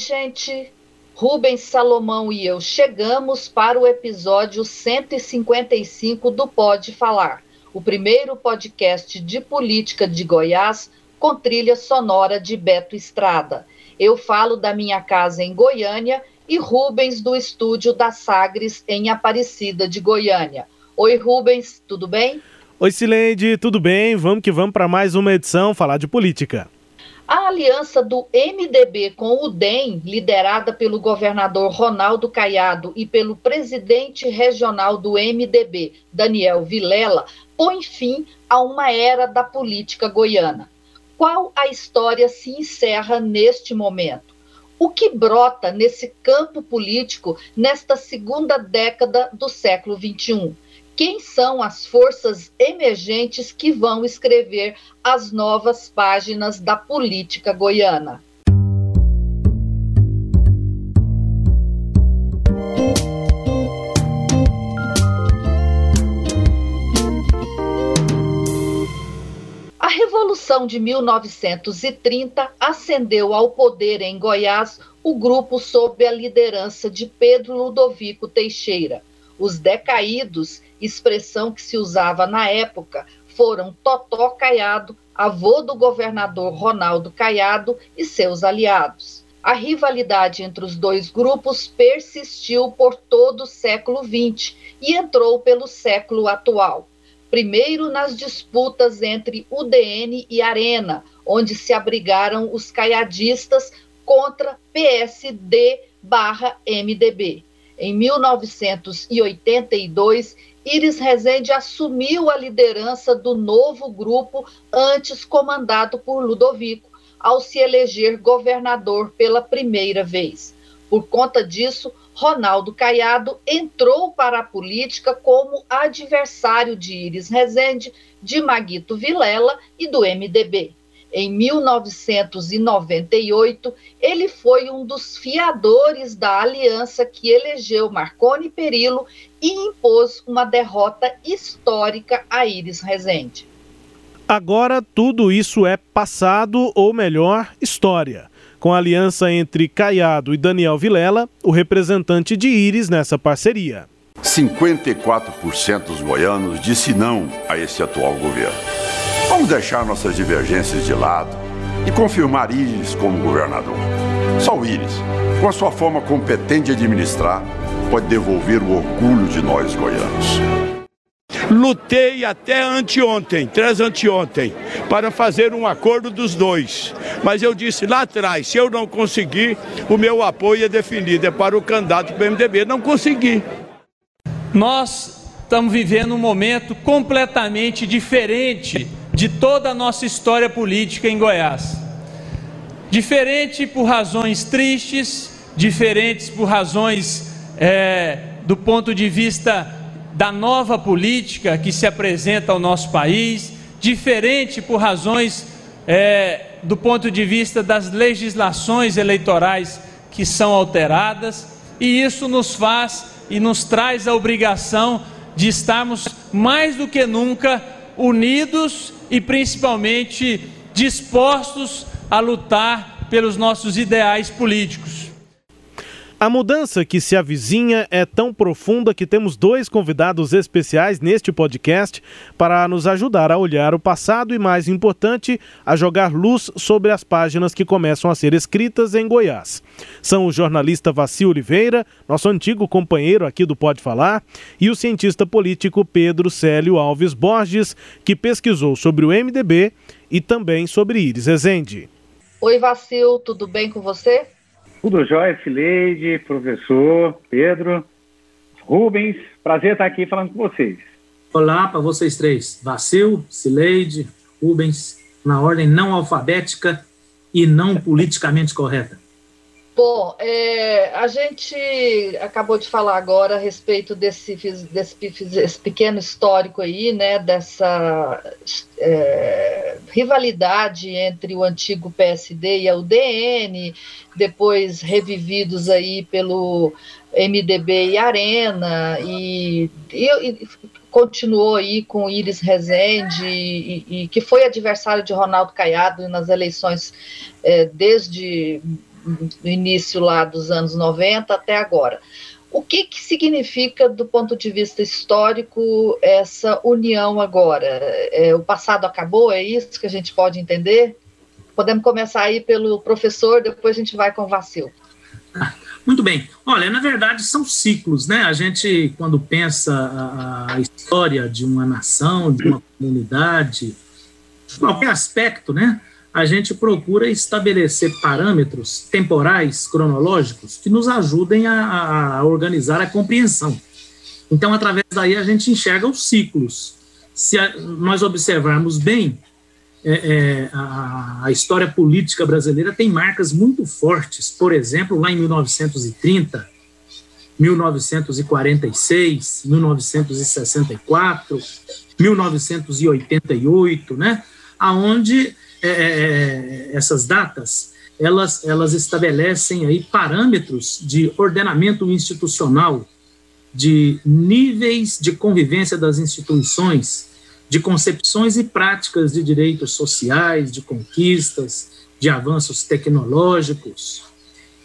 Gente. Rubens Salomão e eu chegamos para o episódio 155 do Pode Falar, o primeiro podcast de política de Goiás com trilha sonora de Beto Estrada. Eu falo da minha casa em Goiânia e Rubens do estúdio da Sagres em Aparecida de Goiânia. Oi, Rubens, tudo bem? Oi, Sileide, tudo bem? Vamos que vamos para mais uma edição falar de política. A aliança do MDB com o DEM, liderada pelo governador Ronaldo Caiado e pelo presidente regional do MDB, Daniel Vilela, põe fim a uma era da política goiana. Qual a história se encerra neste momento? O que brota nesse campo político nesta segunda década do século XXI? Quem são as forças emergentes que vão escrever as novas páginas da política goiana. A Revolução de 1930 ascendeu ao poder em Goiás o grupo sob a liderança de Pedro Ludovico Teixeira. Os decaídos expressão que se usava na época, foram Totó Caiado, avô do governador Ronaldo Caiado e seus aliados. A rivalidade entre os dois grupos persistiu por todo o século XX e entrou pelo século atual. Primeiro nas disputas entre UDN e Arena, onde se abrigaram os caiadistas contra PSD/MDB. Em 1982, Iris Rezende assumiu a liderança do novo grupo antes comandado por Ludovico, ao se eleger governador pela primeira vez. Por conta disso, Ronaldo Caiado entrou para a política como adversário de Iris Rezende, de Maguito Vilela e do MDB. Em 1998, ele foi um dos fiadores da aliança que elegeu Marconi Perillo e impôs uma derrota histórica a Iris Rezende. Agora tudo isso é passado, ou melhor, história. Com a aliança entre Caiado e Daniel Vilela, o representante de Iris nessa parceria. 54% dos goianos disse não a esse atual governo. Vamos deixar nossas divergências de lado e confirmar Íris como governador. Só o Íris, com a sua forma competente de administrar, pode devolver o orgulho de nós goianos. Lutei até anteontem, três anteontem, para fazer um acordo dos dois. Mas eu disse lá atrás, se eu não conseguir, o meu apoio é definido, é para o candidato do MDB. Não consegui. Nós estamos vivendo um momento completamente diferente de toda a nossa história política em Goiás. Diferente por razões tristes, diferentes por razões é, do ponto de vista da nova política que se apresenta ao nosso país, diferente por razões é, do ponto de vista das legislações eleitorais que são alteradas, e isso nos faz e nos traz a obrigação de estarmos mais do que nunca unidos e principalmente dispostos a lutar pelos nossos ideais políticos. A mudança que se avizinha é tão profunda que temos dois convidados especiais neste podcast para nos ajudar a olhar o passado e, mais importante, a jogar luz sobre as páginas que começam a ser escritas em Goiás. São o jornalista Vaci Oliveira, nosso antigo companheiro aqui do Pode Falar, e o cientista político Pedro Célio Alves Borges, que pesquisou sobre o MDB e também sobre Iris Rezende. Oi, Vacil, tudo bem com você? Tudo jóia, Fileide, professor, Pedro, Rubens, prazer estar aqui falando com vocês. Olá para vocês três, Vacil, Cileide, Rubens, na ordem não alfabética e não politicamente correta. Bom, é, a gente acabou de falar agora a respeito desse, desse, desse pequeno histórico aí, né, dessa é, rivalidade entre o antigo PSD e a UDN, depois revividos aí pelo MDB e Arena, e, e, e continuou aí com Iris Rezende, e, e, que foi adversário de Ronaldo Caiado nas eleições é, desde do início lá dos anos 90 até agora. O que, que significa, do ponto de vista histórico, essa união agora? É, o passado acabou? É isso que a gente pode entender? Podemos começar aí pelo professor, depois a gente vai com o Vacil. Muito bem. Olha, na verdade são ciclos, né? A gente, quando pensa a história de uma nação, de uma comunidade, qualquer aspecto, né? A gente procura estabelecer parâmetros temporais, cronológicos, que nos ajudem a, a, organizar a compreensão. Então, através daí, a gente enxerga os ciclos. Se a, nós observarmos bem, é, é, a, a, história política brasileira tem marcas muito fortes. Por exemplo, lá em 1930, 1946, 1964, 1988, né? Aonde é, é, é, essas datas, elas, elas estabelecem aí parâmetros de ordenamento institucional, de níveis de convivência das instituições, de concepções e práticas de direitos sociais, de conquistas, de avanços tecnológicos.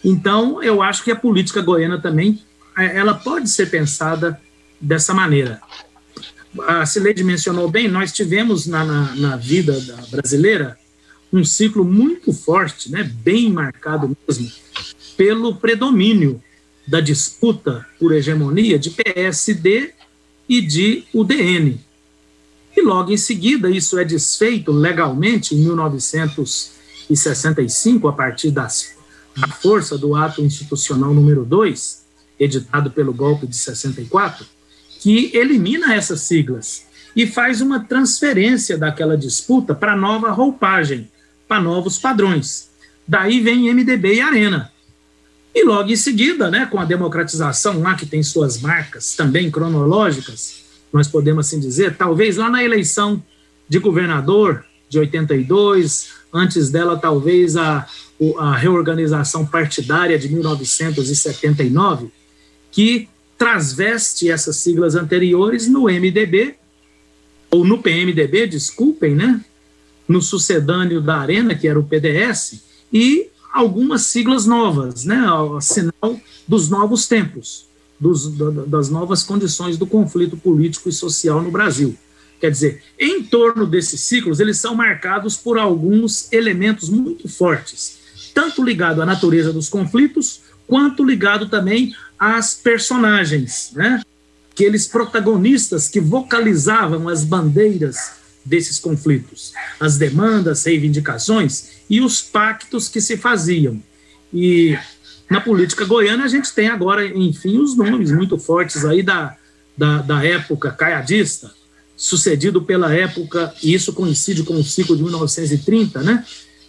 Então, eu acho que a política goiana também ela pode ser pensada dessa maneira. A Cileide mencionou bem, nós tivemos na, na, na vida brasileira um ciclo muito forte, né, bem marcado mesmo, pelo predomínio da disputa por hegemonia de PSD e de UDN. E logo em seguida, isso é desfeito legalmente em 1965, a partir das, da força do ato institucional número 2, editado pelo golpe de 64, que elimina essas siglas e faz uma transferência daquela disputa para nova roupagem, para novos padrões. Daí vem MDB e Arena. E logo em seguida, né, com a democratização lá, que tem suas marcas também cronológicas, nós podemos assim dizer, talvez lá na eleição de governador de 82, antes dela, talvez a, a reorganização partidária de 1979, que transveste essas siglas anteriores no MDB, ou no PMDB, desculpem, né? No sucedâneo da Arena, que era o PDS, e algumas siglas novas, né, sinal dos novos tempos, dos, das novas condições do conflito político e social no Brasil. Quer dizer, em torno desses ciclos, eles são marcados por alguns elementos muito fortes, tanto ligado à natureza dos conflitos, quanto ligado também às personagens, né? Aqueles protagonistas que vocalizavam as bandeiras desses conflitos, as demandas, reivindicações e os pactos que se faziam. E na política goiana a gente tem agora, enfim, os nomes muito fortes aí da, da, da época caiadista, sucedido pela época, e isso coincide com o ciclo de 1930, né?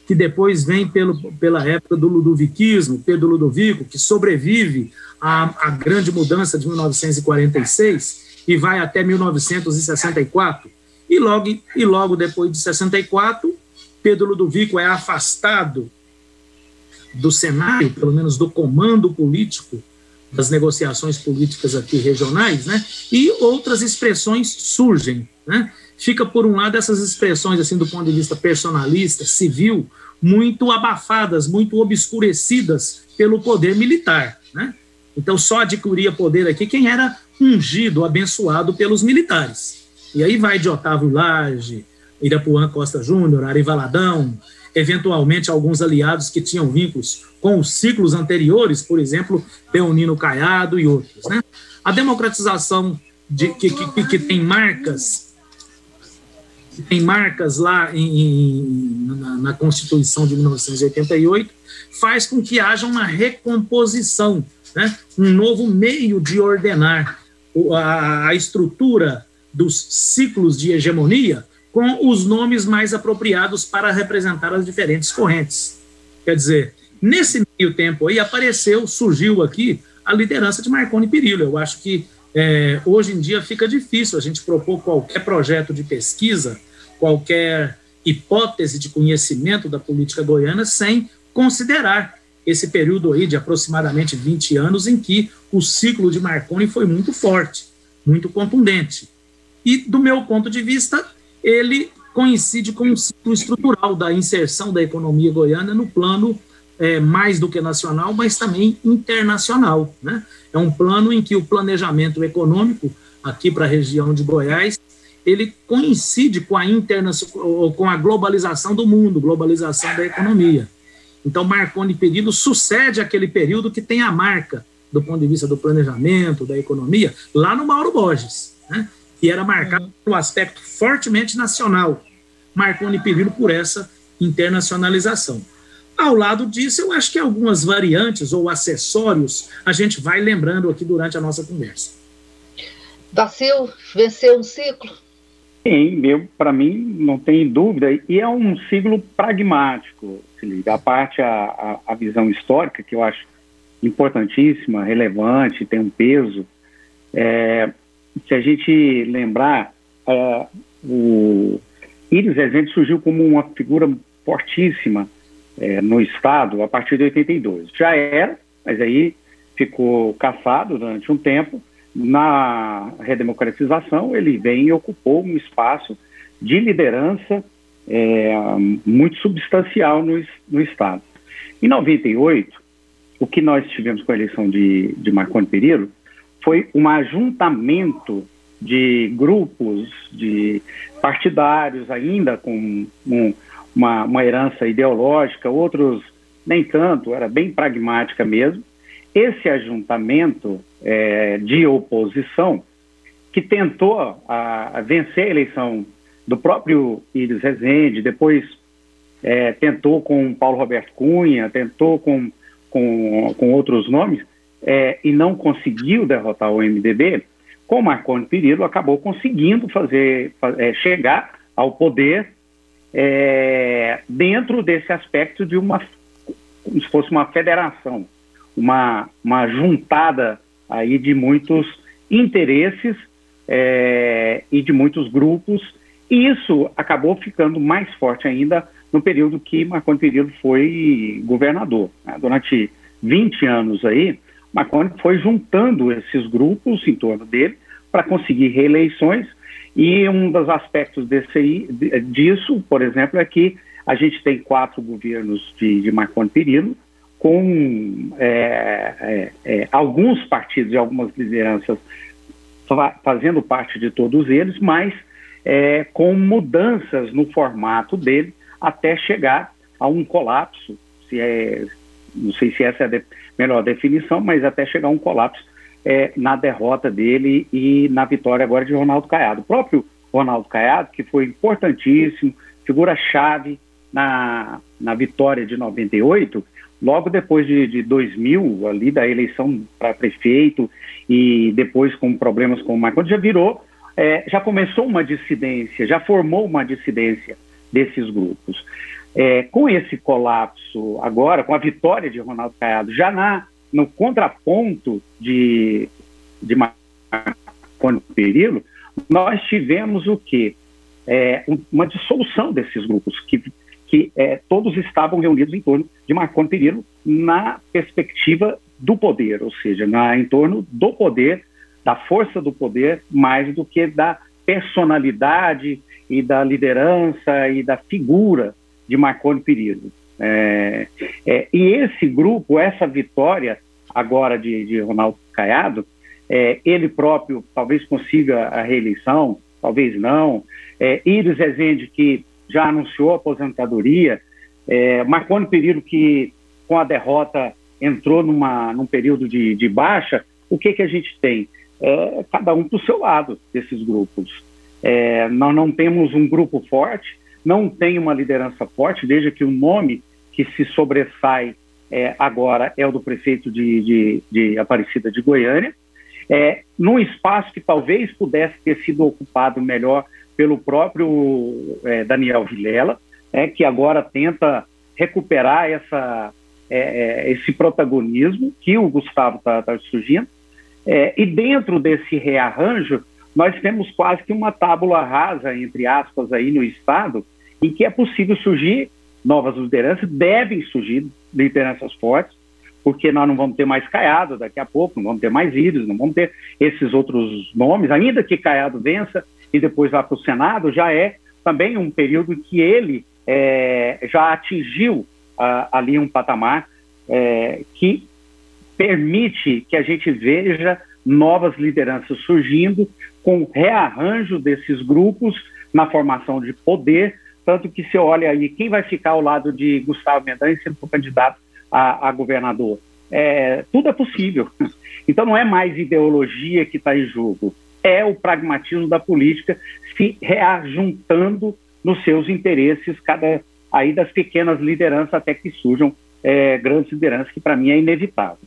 que depois vem pelo, pela época do ludoviquismo, Pedro Ludovico, que sobrevive à, à grande mudança de 1946 e vai até 1964, e logo, e logo depois de 64, Pedro Ludovico é afastado do cenário, pelo menos do comando político das negociações políticas aqui regionais, né? E outras expressões surgem, né? Fica por um lado essas expressões assim do ponto de vista personalista, civil, muito abafadas, muito obscurecidas pelo poder militar, né? Então só adquiria poder aqui quem era ungido, abençoado pelos militares. E aí vai de Otávio Lage, Irapuã Costa Júnior, Ari Valadão, eventualmente alguns aliados que tinham vínculos com os ciclos anteriores, por exemplo, Leonino Caiado e outros. Né? A democratização de, que, que, que tem marcas tem marcas lá em, em, na, na, Constituição de 1988, faz com que haja uma recomposição, né? um novo meio de ordenar a, a estrutura dos ciclos de hegemonia com os nomes mais apropriados para representar as diferentes correntes. Quer dizer, Nesse meio tempo aí apareceu, surgiu aqui a liderança de Marconi Perillo. Eu acho que é, hoje em dia fica difícil a gente propor qualquer projeto de pesquisa, qualquer hipótese de conhecimento da política goiana sem considerar esse período aí de aproximadamente 20 anos em que o ciclo de Marconi foi muito forte, muito contundente. E, do meu ponto de vista, ele coincide com o ciclo estrutural da inserção da economia goiana no plano é, mais do que nacional, mas também internacional. Né? É um plano em que o planejamento econômico, aqui para a região de Goiás, ele coincide com a, interna, com a globalização do mundo, globalização da economia. Então, Marconi Perillo sucede aquele período que tem a marca, do ponto de vista do planejamento, da economia, lá no Mauro Borges, né? Que era marcado pelo aspecto fortemente nacional. Marconi Perillo por essa internacionalização. Ao lado disso, eu acho que algumas variantes ou acessórios a gente vai lembrando aqui durante a nossa conversa. Dacil venceu um ciclo? Sim, para mim não tem dúvida, e é um ciclo pragmático, a parte, a, a, a, visão histórica, que eu acho importantíssima, relevante, tem um peso. É, se a gente lembrar, é, o Iris Rezende surgiu como uma figura fortíssima é, no Estado a partir de 82. Já era, mas aí ficou caçado durante um tempo. Na redemocratização, ele vem e ocupou um espaço de liderança é, muito substancial no, no Estado. Em 98, o que nós tivemos com a eleição de, de Marconi Perillo foi um ajuntamento de grupos, de partidários ainda com um, uma, uma herança ideológica, outros nem tanto, era bem pragmática mesmo. Esse ajuntamento é, de oposição que tentou a, a vencer a eleição do próprio Iris Rezende, depois é, tentou com Paulo Roberto Cunha, tentou com, com, com outros nomes, é, e não conseguiu derrotar o MDB, com Marconi Perillo acabou conseguindo fazer, é, chegar ao poder é, dentro desse aspecto de uma, como se fosse uma federação, uma, uma juntada aí de muitos interesses é, e de muitos grupos, e isso acabou ficando mais forte ainda no período que Marconi Perillo foi governador. Né? Durante 20 anos aí, Marconi foi juntando esses grupos em torno dele para conseguir reeleições. E um dos aspectos desse, disso, por exemplo, é que a gente tem quatro governos de, de Marconi Perillo, com é, é, é, alguns partidos e algumas lideranças fazendo parte de todos eles, mas é, com mudanças no formato dele até chegar a um colapso, se é, não sei se essa é a de, melhor definição, mas até chegar a um colapso é, na derrota dele e na vitória agora de Ronaldo Caiado. O próprio Ronaldo Caiado, que foi importantíssimo, figura-chave na, na vitória de 98, logo depois de, de 2000, ali da eleição para prefeito e depois com problemas com o Marconi, já virou, é, já começou uma dissidência, já formou uma dissidência desses grupos. É, com esse colapso agora, com a vitória de Ronaldo Caiado, já na no contraponto de, de Marconi Perillo, nós tivemos o quê? É, uma dissolução desses grupos, que, que é, todos estavam reunidos em torno de Marconi Perillo na perspectiva do poder, ou seja, na, em torno do poder, da força do poder, mais do que da personalidade e da liderança e da figura de Marconi Perillo. É, é, e esse grupo, essa vitória agora de, de Ronaldo Caiado, é, ele próprio talvez consiga a reeleição, talvez não. É, Iris Rezende, que já anunciou a aposentadoria, é, Marconi Perillo, que com a derrota entrou numa, num período de, de baixa, o que, que a gente tem? É, cada um para o seu lado desses grupos. É, nós não temos um grupo forte, não tem uma liderança forte, desde que o nome que se sobressai é, agora é o do prefeito de, de, de Aparecida de Goiânia, é, num espaço que talvez pudesse ter sido ocupado melhor pelo próprio é, Daniel Vilela, é, que agora tenta recuperar essa, é, é, esse protagonismo que o Gustavo está tá surgindo, é, e dentro desse rearranjo, nós temos quase que uma tábula rasa, entre aspas, aí no Estado, em que é possível surgir novas lideranças, devem surgir lideranças fortes, porque nós não vamos ter mais Caiado daqui a pouco, não vamos ter mais Íris, não vamos ter esses outros nomes, ainda que Caiado vença e depois vá para o Senado, já é também um período que ele é, já atingiu ali um patamar é, que permite que a gente veja novas lideranças surgindo com rearranjo desses grupos na formação de poder, tanto que se olha aí quem vai ficar ao lado de Gustavo Mendanha sendo candidato a, a governador. É, tudo é possível. Então não é mais ideologia que está em jogo, é o pragmatismo da política se reajuntando nos seus interesses, cada aí das pequenas lideranças até que surjam é, grandes lideranças, que para mim é inevitável.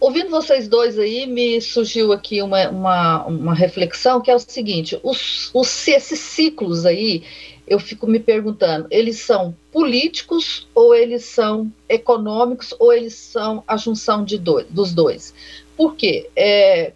Ouvindo vocês dois aí, me surgiu aqui uma, uma, uma reflexão que é o seguinte: os, os, esses ciclos aí, eu fico me perguntando, eles são políticos ou eles são econômicos ou eles são a junção de dois, dos dois? Por quê? É,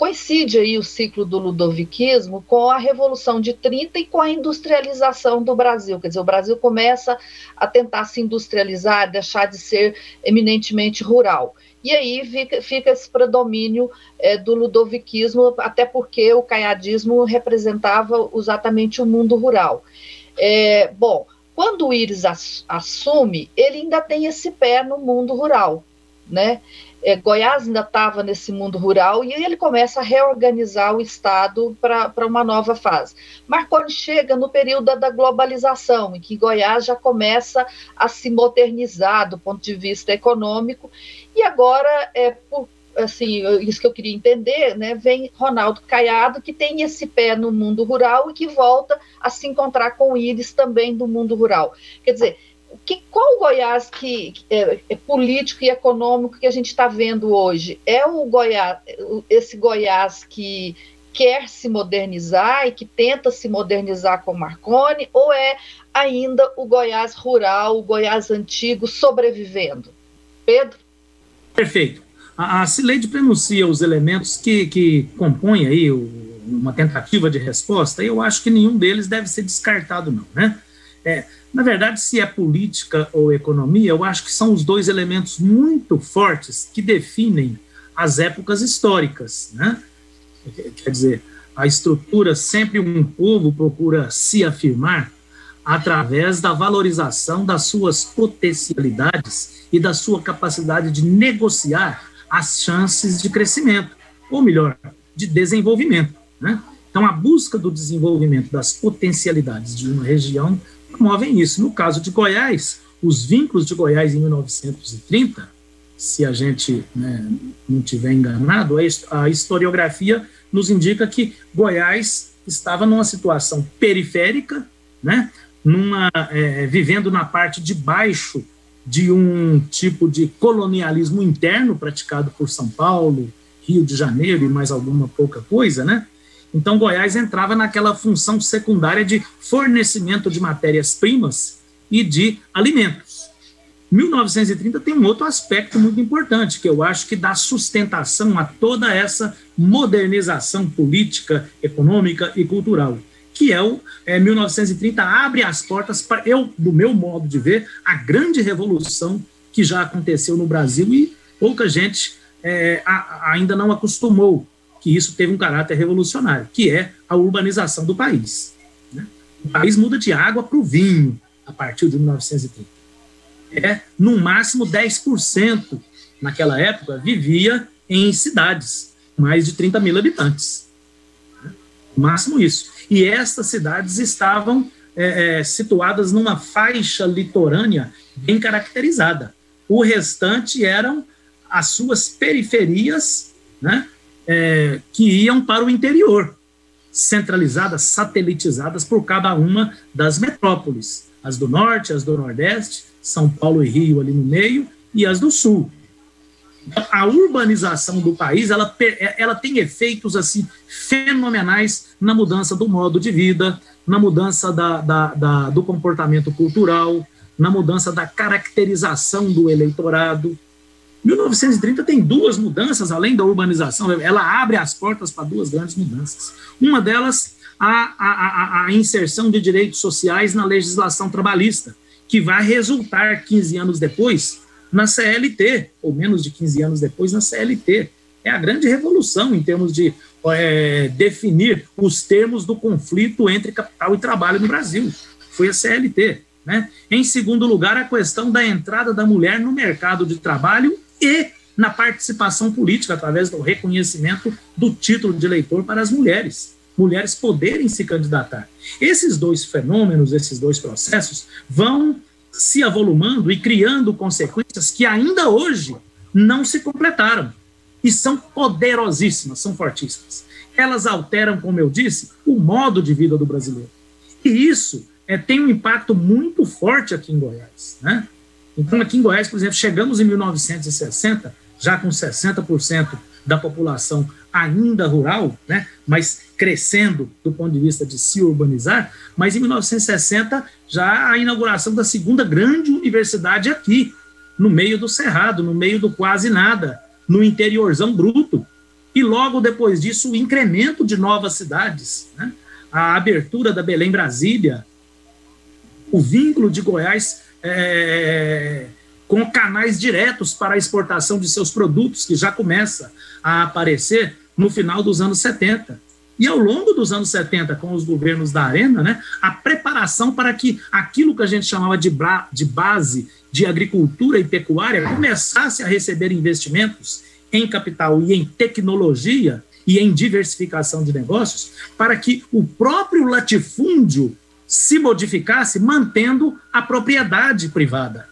coincide aí o ciclo do ludoviquismo com a Revolução de 30 e com a industrialização do Brasil. Quer dizer, o Brasil começa a tentar se industrializar, deixar de ser eminentemente rural. E aí fica, fica esse predomínio é, do ludoviquismo, até porque o caiadismo representava exatamente o mundo rural. É, bom, quando o Íris assume, ele ainda tem esse pé no mundo rural, né? É, Goiás ainda estava nesse mundo rural e ele começa a reorganizar o Estado para uma nova fase. Marconi chega no período da globalização, em que Goiás já começa a se modernizar do ponto de vista econômico, e agora, é, por, assim, isso que eu queria entender, né, vem Ronaldo Caiado, que tem esse pé no mundo rural e que volta a se encontrar com o Íris também do mundo rural. Quer dizer, que, qual o Goiás que é, é, político e econômico que a gente está vendo hoje? É o Goiás, esse Goiás que quer se modernizar e que tenta se modernizar com Marconi, ou é ainda o Goiás rural, o Goiás antigo sobrevivendo? Pedro? Perfeito. A, a Cileide prenuncia os elementos que, que compõem aí o, uma tentativa de resposta, e eu acho que nenhum deles deve ser descartado, não, né? É, na verdade, se é política ou economia, eu acho que são os dois elementos muito fortes que definem as épocas históricas. Né? Quer dizer, a estrutura, sempre um povo procura se afirmar através da valorização das suas potencialidades e da sua capacidade de negociar as chances de crescimento, ou melhor, de desenvolvimento. Né? Então, a busca do desenvolvimento das potencialidades de uma região promovem isso. No caso de Goiás, os vínculos de Goiás em 1930, se a gente né, não tiver enganado, a historiografia nos indica que Goiás estava numa situação periférica, né, numa, é, vivendo na parte de baixo de um tipo de colonialismo interno praticado por São Paulo, Rio de Janeiro e mais alguma pouca coisa, né? Então, Goiás entrava naquela função secundária de fornecimento de matérias-primas e de alimentos. 1930 tem um outro aspecto muito importante, que eu acho que dá sustentação a toda essa modernização política, econômica e cultural, que é o é, 1930 abre as portas para, eu, do meu modo de ver, a grande revolução que já aconteceu no Brasil e pouca gente é, a, ainda não acostumou que isso teve um caráter revolucionário, que é a urbanização do país. Né? O país muda de água para o vinho a partir de 1930. É, no máximo, 10% naquela época vivia em cidades, mais de 30 mil habitantes. Né? No máximo isso. E estas cidades estavam é, é, situadas numa faixa litorânea bem caracterizada. O restante eram as suas periferias, né, é, que iam para o interior, centralizadas, satelitizadas por cada uma das metrópoles, as do norte, as do nordeste, São Paulo e Rio ali no meio, e as do sul. A urbanização do país ela, ela tem efeitos assim fenomenais na mudança do modo de vida, na mudança da, da, da do comportamento cultural, na mudança da caracterização do eleitorado. 1930 tem duas mudanças, além da urbanização, ela abre as portas para duas grandes mudanças. Uma delas, a, a, a, a inserção de direitos sociais na legislação trabalhista, que vai resultar 15 anos depois na CLT, ou menos de 15 anos depois na CLT. É a grande revolução em termos de é, definir os termos do conflito entre capital e trabalho no Brasil. Foi a CLT. Né? Em segundo lugar, a questão da entrada da mulher no mercado de trabalho e na participação política, através do reconhecimento do título de eleitor para as mulheres. Mulheres poderem se candidatar. Esses dois fenômenos, esses dois processos, vão se avolumando e criando consequências que ainda hoje não se completaram e são poderosíssimas, são fortíssimas. Elas alteram, como eu disse, o modo de vida do brasileiro. E isso é, tem um impacto muito forte aqui em Goiás. Né? Então, aqui em Goiás, por exemplo, chegamos em 1960, já com 60% da população ainda rural, né, mas crescendo do ponto de vista de se urbanizar, mas em 1960 já a inauguração da segunda grande universidade aqui, no meio do cerrado, no meio do quase nada, no interiorzão bruto. E logo depois disso, o incremento de novas cidades, né? a abertura da Belém Brasília, o vínculo de Goiás é, com canais diretos para a exportação de seus produtos, que já começa a aparecer no final dos anos 70. E ao longo dos anos 70, com os governos da Arena, né, a preparação para que aquilo que a gente chamava de, de base de agricultura e pecuária começasse a receber investimentos em capital e em tecnologia e em diversificação de negócios, para que o próprio latifúndio se modificasse mantendo a propriedade privada.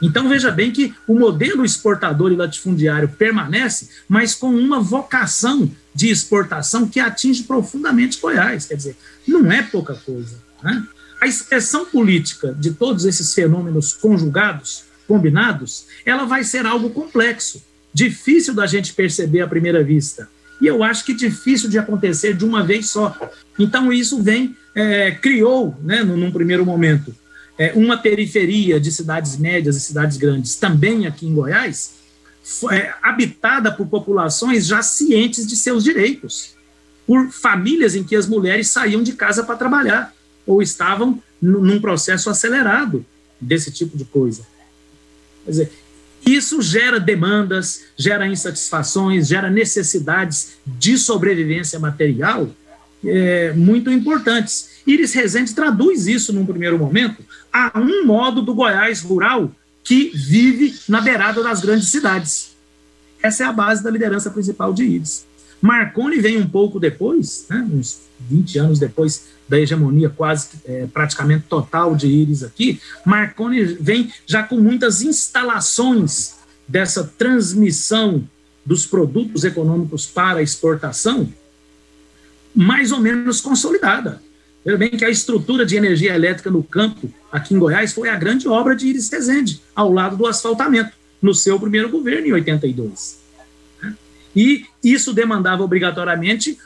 Então veja bem que o modelo exportador e latifundiário permanece, mas com uma vocação de exportação que atinge profundamente Goiás. Quer dizer, não é pouca coisa. Né? A expressão política de todos esses fenômenos conjugados, combinados, ela vai ser algo complexo, difícil da gente perceber à primeira vista. E eu acho que difícil de acontecer de uma vez só. Então isso vem, é, criou, né, num, primeiro momento, é, uma periferia de cidades médias e cidades grandes, também aqui em Goiás, é, habitada por populações já cientes de seus direitos, por famílias em que as mulheres saíam de casa para trabalhar ou estavam num processo acelerado desse tipo de coisa. Quer dizer, isso gera demandas, gera insatisfações, gera necessidades de sobrevivência material é, muito importantes. Iris Rezende traduz isso num primeiro momento a um modo do Goiás rural que vive na beirada das grandes cidades. Essa é a base da liderança principal de Iris. Marconi vem um pouco depois, né, uns 20 anos depois da hegemonia quase é, praticamente total de Iris aqui, Marconi vem já com muitas instalações dessa transmissão dos produtos econômicos para exportação mais ou menos consolidada. Veja bem que a estrutura de energia elétrica no campo, aqui em Goiás, foi a grande obra de Iris Rezende, ao lado do asfaltamento, no seu primeiro governo, em 82. E isso demandava obrigatoriamente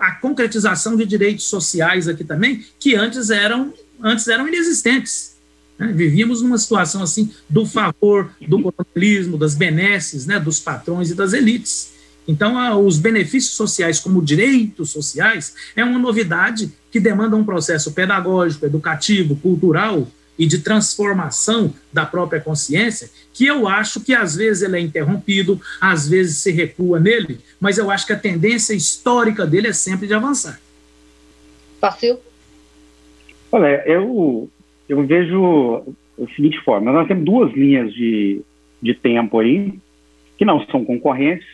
a concretização de direitos sociais aqui também, que antes eram, antes eram inexistentes. Né? Vivíamos numa situação assim do favor do colonialismo, das benesses, né, dos patrões e das elites. Então, os benefícios sociais como direitos sociais é uma novidade que demanda um processo pedagógico, educativo, cultural e de transformação da própria consciência, que eu acho que às vezes ele é interrompido, às vezes se recua nele, mas eu acho que a tendência histórica dele é sempre de avançar. Fácil? Olha, eu, eu vejo da seguinte forma: nós temos duas linhas de, de tempo aí, que não são concorrentes,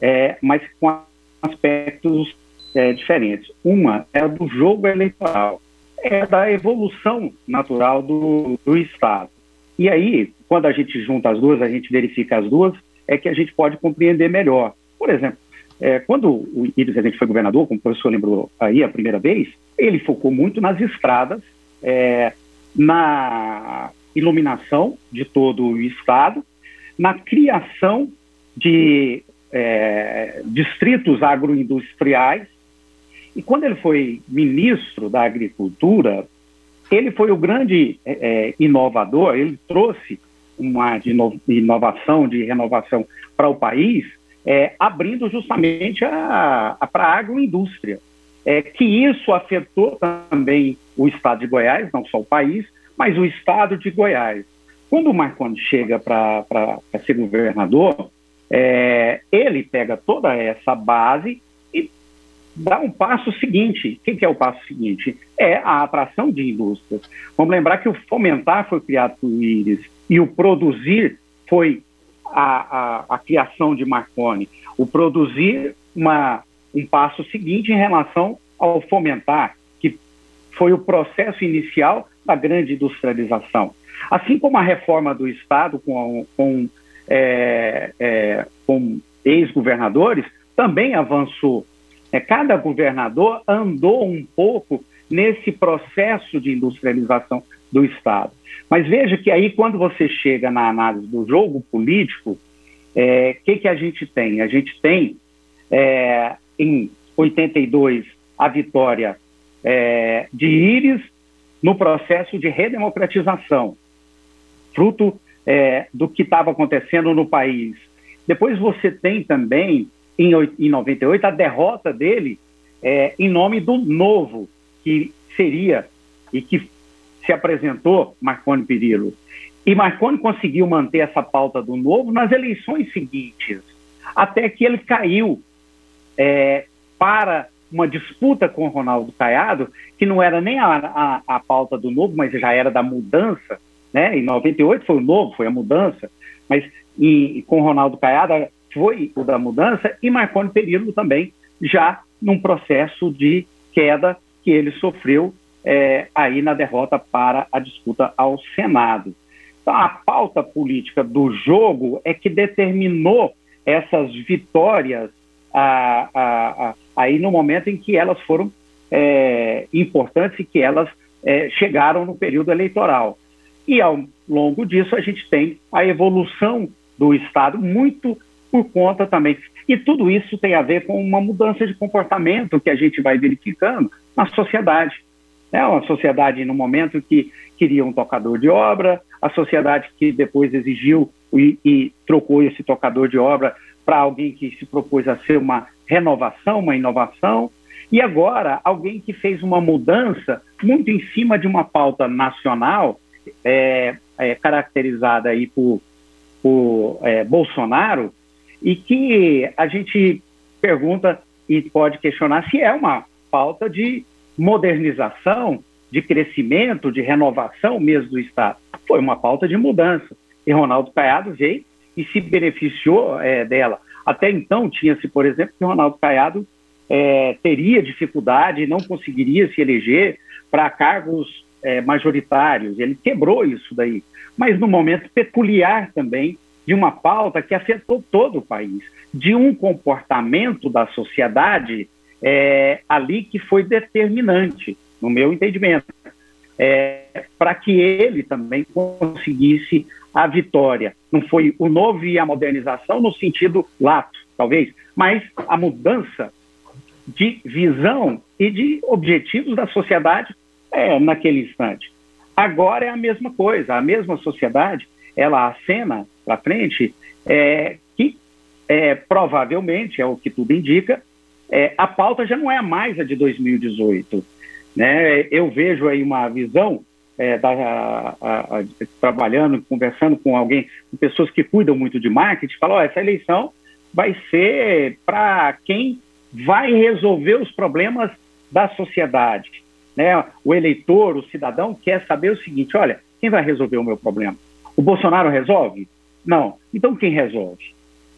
é, mas com aspectos é, diferentes. Uma é a do jogo eleitoral, é da evolução natural do, do Estado. E aí, quando a gente junta as duas, a gente verifica as duas, é que a gente pode compreender melhor. Por exemplo, é, quando o Iris gente foi governador, como o professor lembrou aí a primeira vez, ele focou muito nas estradas, é, na iluminação de todo o Estado, na criação de é, distritos agroindustriais. E quando ele foi ministro da Agricultura, ele foi o grande é, é inovador, ele trouxe uma inovação, de renovação para o país, é, abrindo justamente a, a para a agroindústria. É, que isso afetou também o estado de Goiás, não só o país, mas o estado de Goiás. Quando o Marconi chega para ser governador, é, ele pega toda essa base e dá um passo seguinte. O que, é o passo seguinte? É a atração de indústrias. Vamos lembrar que o fomentar foi criado por Íris e o produzir foi a, a, a criação de Marconi. O produzir uma, um passo seguinte em relação ao fomentar, que foi o processo inicial da grande industrialização. Assim como a reforma do Estado com, com, é, é, com ex-governadores também avançou. É, cada governador andou um pouco nesse processo de industrialização do Estado. Mas veja que aí, quando você chega na análise do jogo político, o é, que, que a gente tem? A gente tem, é, em 82, a vitória é, de Íris no processo de redemocratização, fruto é, do que estava acontecendo no país. Depois você tem também, em, em 98, a derrota dele é, em nome do novo, que seria e que se apresentou Marconi Perillo. E Marconi conseguiu manter essa pauta do novo nas eleições seguintes, até que ele caiu é, para uma disputa com Ronaldo Caiado, que não era nem a, a, a, pauta do novo, mas já era da mudança. Né? Em 98 foi o novo, foi a mudança, mas com Ronaldo Caiado foi o da mudança, e Marconi Perillo também, já num processo de queda que ele sofreu é, aí na derrota para a disputa ao Senado. Então, a pauta política do jogo é que determinou essas vitórias a, a, a, aí no momento em que elas foram é, importantes e que elas é, chegaram no período eleitoral. E ao longo disso a gente tem a evolução do Estado muito por conta também. E tudo isso tem a ver com uma mudança de comportamento que a gente vai verificando na sociedade. É uma sociedade no momento que queria um tocador de obra, a sociedade que depois exigiu e, e trocou esse tocador de obra para alguém que se propôs a ser uma renovação, uma inovação, e agora alguém que fez uma mudança muito em cima de uma pauta nacional, é, é, caracterizada aí por, por é, Bolsonaro, e que a gente pergunta e pode questionar se é uma pauta de modernização, de crescimento, de renovação mesmo do Estado. Foi uma pauta de mudança. E Ronaldo Caiado veio e se beneficiou é, dela. Até então, tinha-se, por exemplo, que Ronaldo Caiado é, teria dificuldade não conseguiria se eleger para cargos é, majoritários. Ele quebrou isso daí. Mas no momento peculiar também de uma pauta que afetou todo o país, de um comportamento da sociedade é, ali que foi determinante, no meu entendimento, é, para que ele também conseguisse a vitória. Não foi o novo e a modernização no sentido lato, talvez, mas a mudança de visão e de objetivos da sociedade é, naquele instante. Agora é a mesma coisa, a mesma sociedade, ela acena para frente é, que é, provavelmente, é o que tudo indica, é, a pauta já não é mais a de 2018. Né? Eu vejo aí uma visão é, da, a, a, trabalhando, conversando com alguém, com pessoas que cuidam muito de marketing, falam, essa eleição vai ser para quem vai resolver os problemas da sociedade. Né? O eleitor, o cidadão, quer saber o seguinte, olha, quem vai resolver o meu problema? O Bolsonaro resolve? Não. Então quem resolve?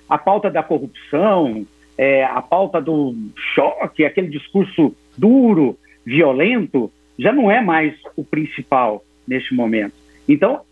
A pauta da corrupção, é, a pauta do choque, aquele discurso duro, violento, já não é mais o principal neste momento. Então,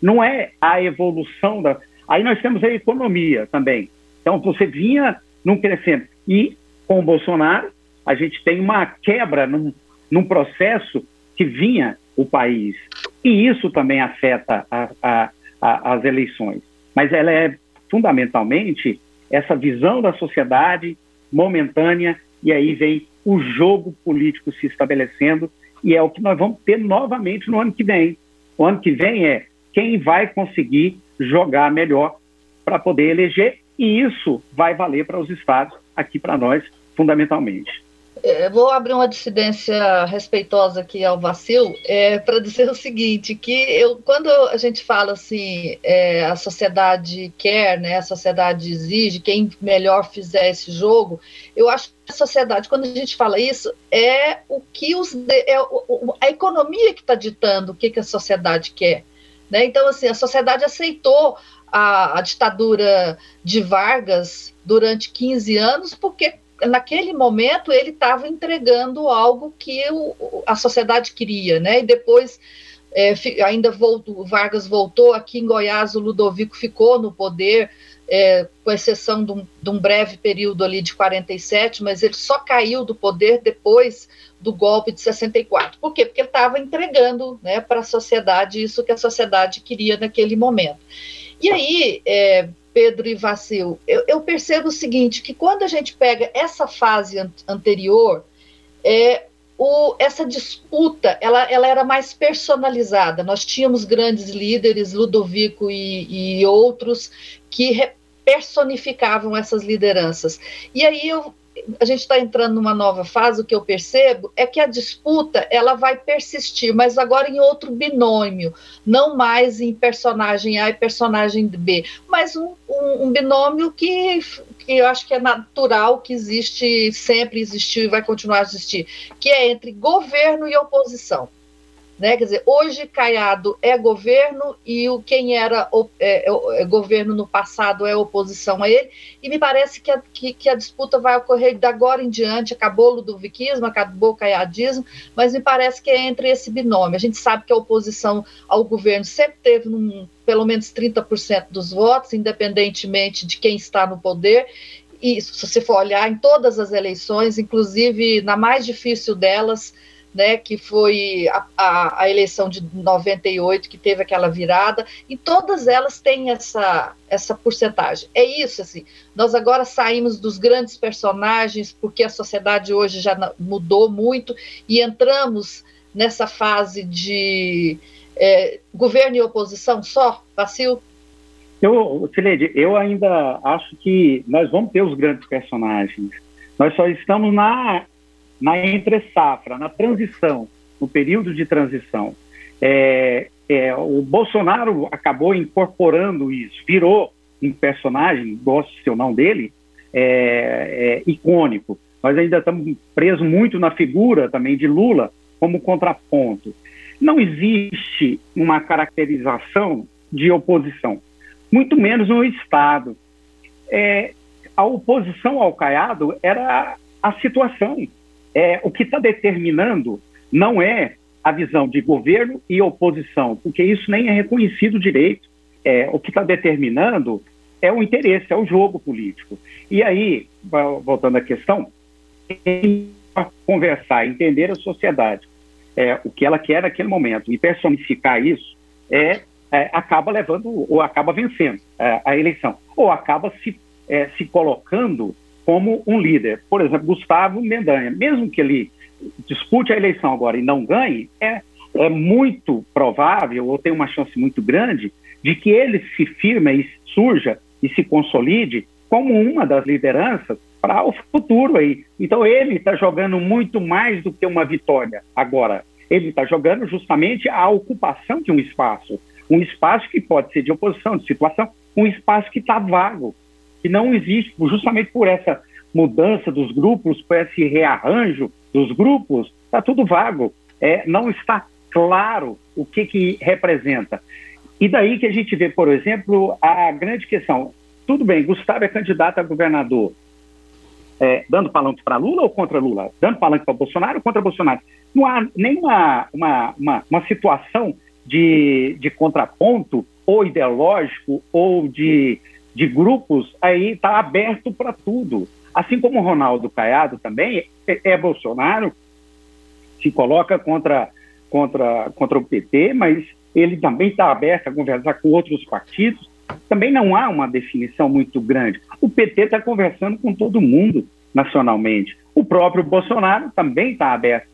não é a evolução da. Aí nós temos a economia também. Então, você vinha num crescendo. E com o Bolsonaro, a gente tem uma quebra num, num processo que vinha o país. E isso também afeta a, a, a, as eleições. Mas ela é fundamentalmente essa visão da sociedade momentânea, e aí vem o jogo político se estabelecendo E é o que nós vamos ter novamente no ano que vem. O ano que vem é quem vai conseguir jogar melhor para poder eleger, e isso vai valer para os estados, aqui para nós, fundamentalmente. É, vou abrir uma dissidência respeitosa aqui ao Vacil é, para dizer o seguinte, que eu, quando a gente fala assim, é, a sociedade quer, né, a sociedade exige, quem melhor fizer esse jogo, eu acho que a sociedade, quando a gente fala isso, é o que os é a economia que está ditando o que, que a sociedade quer. Né? Então, assim, a sociedade aceitou a, a ditadura de Vargas durante 15 anos porque naquele momento ele estava entregando algo que o, a sociedade queria, né? E depois é, ainda voltou, Vargas voltou aqui em Goiás, o Ludovico ficou no poder, é, com exceção de um, de um, breve período ali de 47, mas ele só caiu do poder depois do golpe de 64. Por quê? Porque ele estava entregando né, para a sociedade isso que a sociedade queria naquele momento. E aí, é, Pedro e Vacil, eu, eu, percebo o seguinte, que quando a gente pega essa fase an anterior, é, o, essa disputa, ela, ela era mais personalizada, nós tínhamos grandes líderes, Ludovico e, e outros, que personificavam essas lideranças. E aí eu, a gente está entrando numa nova fase, o que eu percebo é que a disputa ela vai persistir, mas agora em outro binômio, não mais em personagem A e personagem B, mas um, um, um binômio que, que eu acho que é natural, que existe, sempre existiu e vai continuar a existir, que é entre governo e oposição. Né? Quer dizer, hoje Caiado é governo e o quem era é, é, é, governo no passado é oposição a ele, e me parece que a, que, que a disputa vai ocorrer de agora em diante, acabou o ludoviquismo, acabou o caiadismo, mas me parece que é entre esse binômio. A gente sabe que a oposição ao governo sempre teve num, pelo menos 30% dos votos, independentemente de quem está no poder, e se você for olhar em todas as eleições, inclusive na mais difícil delas, né, que foi a, a, a, eleição de 98, que teve aquela virada, e todas elas têm essa, essa porcentagem. É isso, assim, nós agora saímos dos grandes personagens, porque a sociedade hoje já mudou muito, e entramos nessa fase de é, governo e oposição só, Vacil? Eu, Sileide, eu ainda acho que nós vamos ter os grandes personagens. Nós só estamos na na entre-safra, na transição, no período de transição. É, é, o Bolsonaro acabou incorporando isso, virou um personagem, gosto ou não dele, é, é, icônico. Nós ainda estamos presos muito na figura também de Lula como contraponto. Não existe uma caracterização de oposição, muito menos no Estado. É, a oposição ao Caiado era a situação é, o que está determinando não é a visão de governo e oposição, porque isso nem é reconhecido direito. É, o que está determinando é o interesse, é o jogo político. E aí, voltando à questão, conversar, entender a sociedade, é, o que ela quer naquele momento e personificar isso, é, é acaba levando ou acaba vencendo é, a eleição, ou acaba se, é, se colocando como um líder. Por exemplo, Gustavo Mendanha, mesmo que ele dispute a eleição agora e não ganhe, é, é muito provável, ou tem uma chance muito grande, de que ele se firme e surja e se consolide como uma das lideranças para o futuro aí. Então ele está jogando muito mais do que uma vitória agora. Ele está jogando justamente a ocupação de um espaço, um espaço que pode ser de oposição, de situação, um espaço que está vago que não existe, justamente por essa mudança dos grupos, por esse rearranjo dos grupos, está tudo vago. É, não está claro o que, que representa. E daí que a gente vê, por exemplo, a grande questão. Tudo bem, Gustavo é candidato a governador. É, dando palanque para Lula ou contra Lula? Dando palanque para Bolsonaro ou contra Bolsonaro? Não há nenhuma uma, uma, uma situação de, de contraponto ou ideológico ou de de grupos, aí está aberto para tudo. Assim como o Ronaldo Caiado também é, é Bolsonaro, se coloca contra, contra, contra o PT, mas ele também está aberto a conversar com outros partidos. Também não há uma definição muito grande. O PT está conversando com todo mundo nacionalmente. O próprio Bolsonaro também está aberto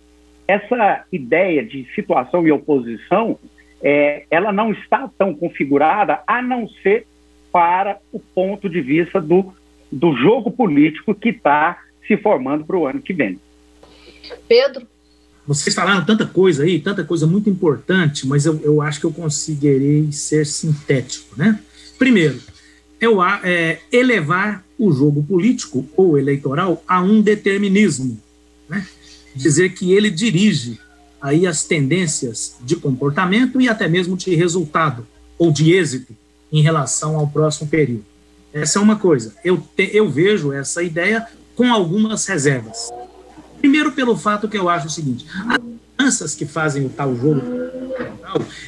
essa ideia de situação e oposição, é, ela não está tão configurada a não ser para o ponto de vista do, do jogo político que está se formando para o ano que vem. Pedro? Vocês falaram tanta coisa aí, tanta coisa muito importante, mas eu, eu acho que eu conseguirei ser sintético, né? Primeiro, eu, é, elevar o jogo político ou eleitoral a um determinismo, né? Dizer que ele dirige aí as tendências de comportamento e até mesmo de resultado ou de êxito em relação ao próximo período. Essa é uma coisa. Eu, te, eu vejo essa ideia com algumas reservas. Primeiro, pelo fato que eu acho o seguinte: as crianças que fazem o tal jogo,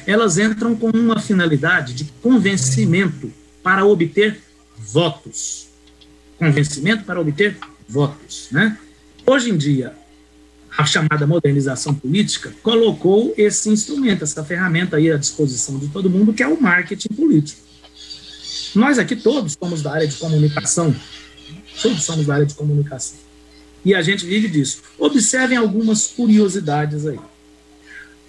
elas entram com uma finalidade de convencimento para obter votos. Convencimento para obter votos. Né? Hoje em dia, a chamada modernização política colocou esse instrumento, essa ferramenta aí à disposição de todo mundo, que é o marketing político. Nós aqui todos somos da área de comunicação, todos somos da área de comunicação. E a gente vive disso. Observem algumas curiosidades aí.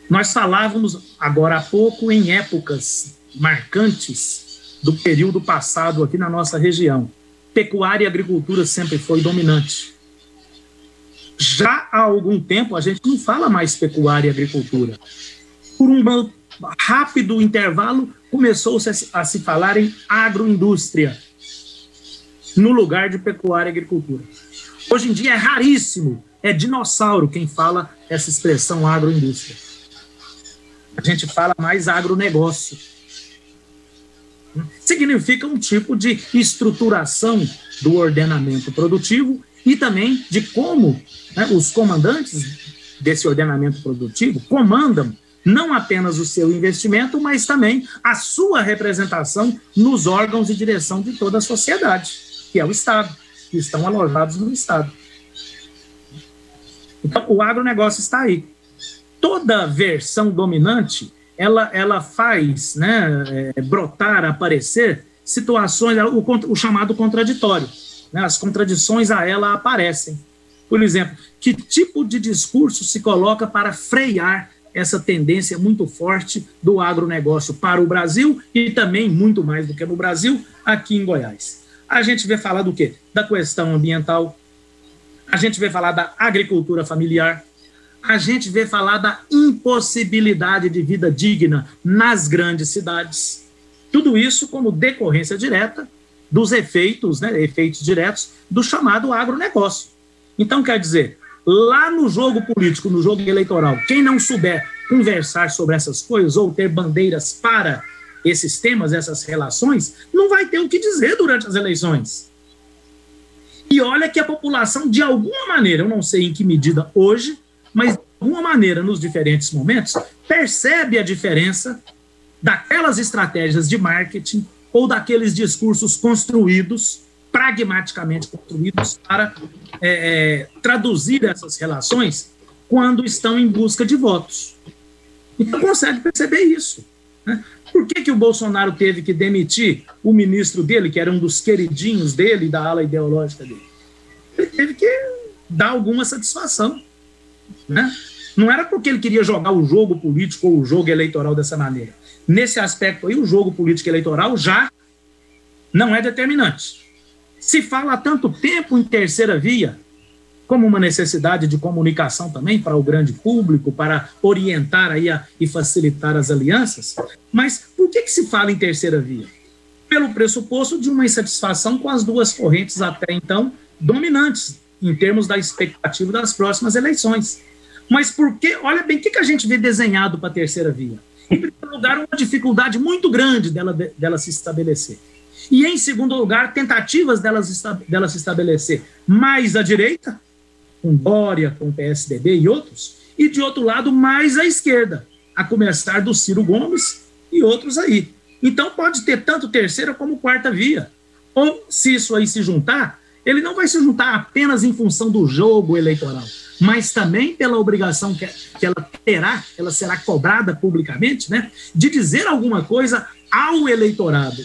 Nós falávamos agora há pouco em épocas marcantes do período passado aqui na nossa região. Pecuária e agricultura sempre foi dominante. Já há algum tempo a gente não fala mais pecuária e agricultura. Por um rápido intervalo começou-se a se falar em agroindústria no lugar de pecuária e agricultura. Hoje em dia é raríssimo, é dinossauro quem fala essa expressão agroindústria. A gente fala mais agronegócio. Significa um tipo de estruturação do ordenamento produtivo e também de como né, os comandantes desse ordenamento produtivo comandam não apenas o seu investimento, mas também a sua representação nos órgãos de direção de toda a sociedade, que é o Estado que estão alojados no Estado. Então, o agronegócio está aí. Toda versão dominante, ela, ela faz né, é, brotar, aparecer situações, o, o chamado contraditório. Né, as contradições a ela aparecem. Por exemplo, que tipo de discurso se coloca para frear essa tendência muito forte do agronegócio para o Brasil e também, muito mais do que no Brasil, aqui em Goiás? a gente vê falar do quê? Da questão ambiental, a gente vê falar da agricultura familiar, a gente vê falar da impossibilidade de vida digna nas grandes cidades. Tudo isso como decorrência direta dos efeitos, né, efeitos diretos do chamado agronegócio. Então, quer dizer, lá no jogo político, no jogo eleitoral, quem não souber conversar sobre essas coisas ou ter bandeiras para esses temas, essas relações, não vai ter o que dizer durante as eleições. E olha que a população, de alguma maneira, eu não sei em que medida hoje, mas de alguma maneira, nos diferentes momentos, percebe a diferença daquelas estratégias de marketing ou daqueles discursos construídos, pragmaticamente construídos, para é, é traduzir essas relações quando estão em busca de votos. Então consegue perceber isso. Né? Por que, que o Bolsonaro teve que demitir o ministro dele, que era um dos queridinhos dele, da ala ideológica dele? Ele teve que dar alguma satisfação. Né? Não era porque ele queria jogar o jogo político ou o jogo eleitoral dessa maneira. Nesse aspecto aí, o jogo político eleitoral já não é determinante. Se fala há tanto tempo em terceira via, como uma necessidade de comunicação também para o grande público, para orientar aí a, e facilitar as alianças. Mas por que, que se fala em terceira via? Pelo pressuposto de uma insatisfação com as duas correntes até então dominantes em termos da expectativa das próximas eleições. Mas por que, olha bem, o que, que a gente vê desenhado para a terceira via? Em primeiro lugar, uma dificuldade muito grande dela, dela se estabelecer. E, em segundo lugar, tentativas delas, dela se estabelecer mais à direita com Dória, com o PSDB e outros, e de outro lado, mais à esquerda, a começar do Ciro Gomes e outros aí. Então pode ter tanto terceira como quarta via. Ou, se isso aí se juntar, ele não vai se juntar apenas em função do jogo eleitoral, mas também pela obrigação que, que ela terá, ela será cobrada publicamente, né, de dizer alguma coisa ao eleitorado.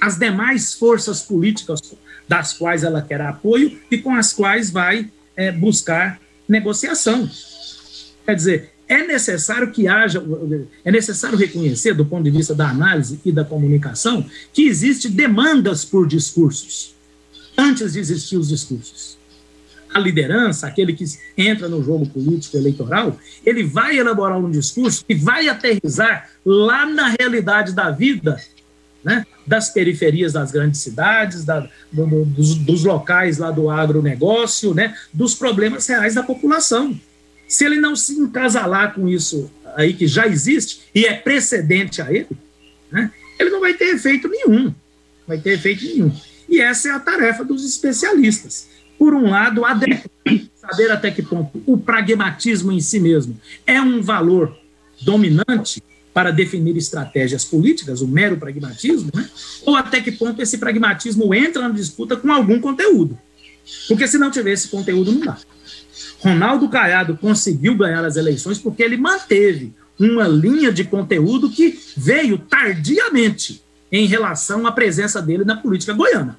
As demais forças políticas das quais ela quer apoio e com as quais vai é, buscar negociação. Quer dizer, é necessário que haja, é necessário reconhecer, do ponto de vista da análise e da comunicação, que existem demandas por discursos, antes de existir os discursos. A liderança, aquele que entra no jogo político eleitoral, ele vai elaborar um discurso e vai aterrizar lá na realidade da vida, né, das periferias das grandes cidades, da, do, dos, dos locais lá do agronegócio, né, dos problemas reais da população. Se ele não se encasalar com isso aí que já existe e é precedente a ele, né, ele não vai ter efeito nenhum. Vai ter efeito nenhum. E essa é a tarefa dos especialistas. Por um lado, saber até que ponto o pragmatismo em si mesmo é um valor dominante para definir estratégias políticas, o mero pragmatismo, né? ou até que ponto esse pragmatismo entra na disputa com algum conteúdo. Porque se não tiver esse conteúdo, não dá. Ronaldo Caiado conseguiu ganhar as eleições porque ele manteve uma linha de conteúdo que veio tardiamente em relação à presença dele na política goiana.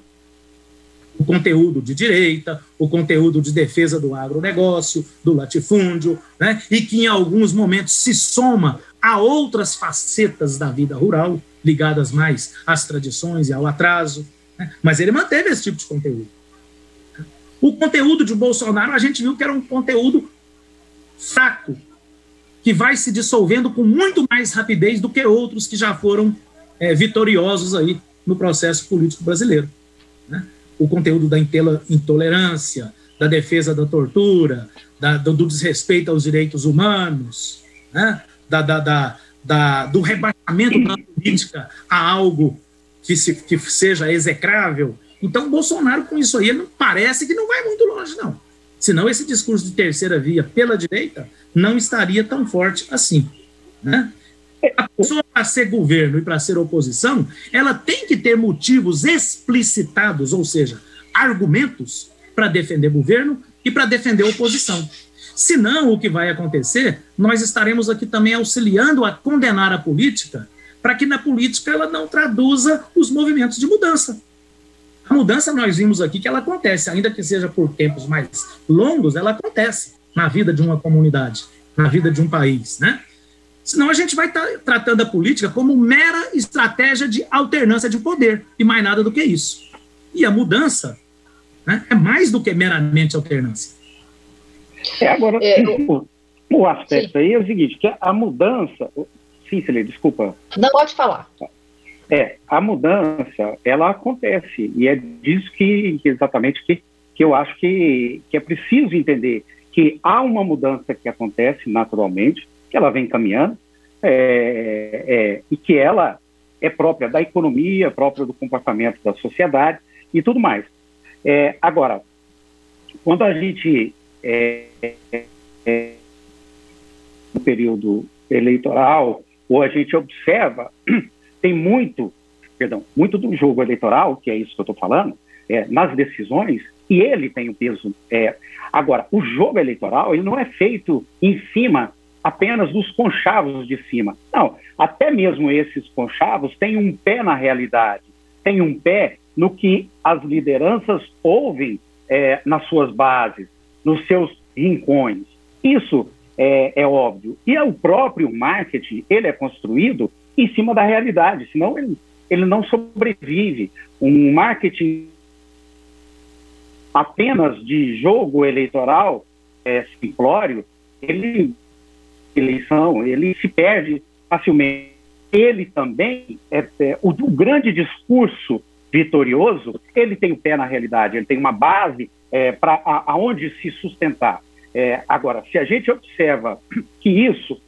O conteúdo de direita, o conteúdo de defesa do agronegócio, do latifúndio, né? e que em alguns momentos se soma a outras facetas da vida rural, ligadas mais às tradições e ao atraso. Né? Mas ele manteve esse tipo de conteúdo. O conteúdo de Bolsonaro, a gente viu que era um conteúdo fraco, que vai se dissolvendo com muito mais rapidez do que outros que já foram é, vitoriosos aí no processo político brasileiro. Né? O conteúdo da intolerância, da defesa da tortura, da, do, do, desrespeito aos direitos humanos, né? Da, da, da, do rebaixamento da política a algo que, se, que seja execrável, então, Bolsonaro, com isso aí, não parece que não vai muito longe, não. Senão, esse discurso de terceira via pela direita não estaria tão forte assim. Né? A pessoa, para ser governo e para ser oposição, ela tem que ter motivos explicitados, ou seja, argumentos para defender governo e para defender oposição. Senão, o que vai acontecer, nós estaremos aqui também auxiliando a condenar a política, para que na política ela não traduza os movimentos de mudança. A mudança nós vimos aqui que ela acontece, ainda que seja por tempos mais longos, ela acontece na vida de uma comunidade, na vida de um país, né? Senão a gente vai estar tá tratando a política como mera estratégia de alternância de poder, e mais nada do que isso. E a mudança né, é mais do que meramente alternância. É, agora, é, o, o aspecto sim. aí é o seguinte, que a mudança... Sim, Celia, desculpa. Não, pode falar. É, a mudança, ela acontece, e é disso que, que exatamente que, que eu acho que, que é preciso entender, que há uma mudança que acontece naturalmente, que ela vem caminhando, é, é, e que ela é própria da economia, própria do comportamento da sociedade e tudo mais. É, agora, quando a gente é, é, no período eleitoral, ou a gente observa tem muito, perdão, muito do jogo eleitoral, que é isso que eu estou falando, é, nas decisões, e ele tem o peso. É, agora, o jogo eleitoral ele não é feito em cima apenas dos conchavos de cima. Não, até mesmo esses conchavos têm um pé na realidade, têm um pé no que as lideranças ouvem é, nas suas bases, nos seus rincões. Isso é, é, óbvio. E é o próprio marketing, ele é construído em cima da realidade, senão ele, ele não sobrevive. Um marketing apenas de jogo eleitoral é, simplório, ele eleição, ele se perde facilmente. Ele também, é, é o, o, grande discurso vitorioso, ele tem o pé na realidade, ele tem uma base é, para aonde se sustentar. É, agora, se a gente observa que isso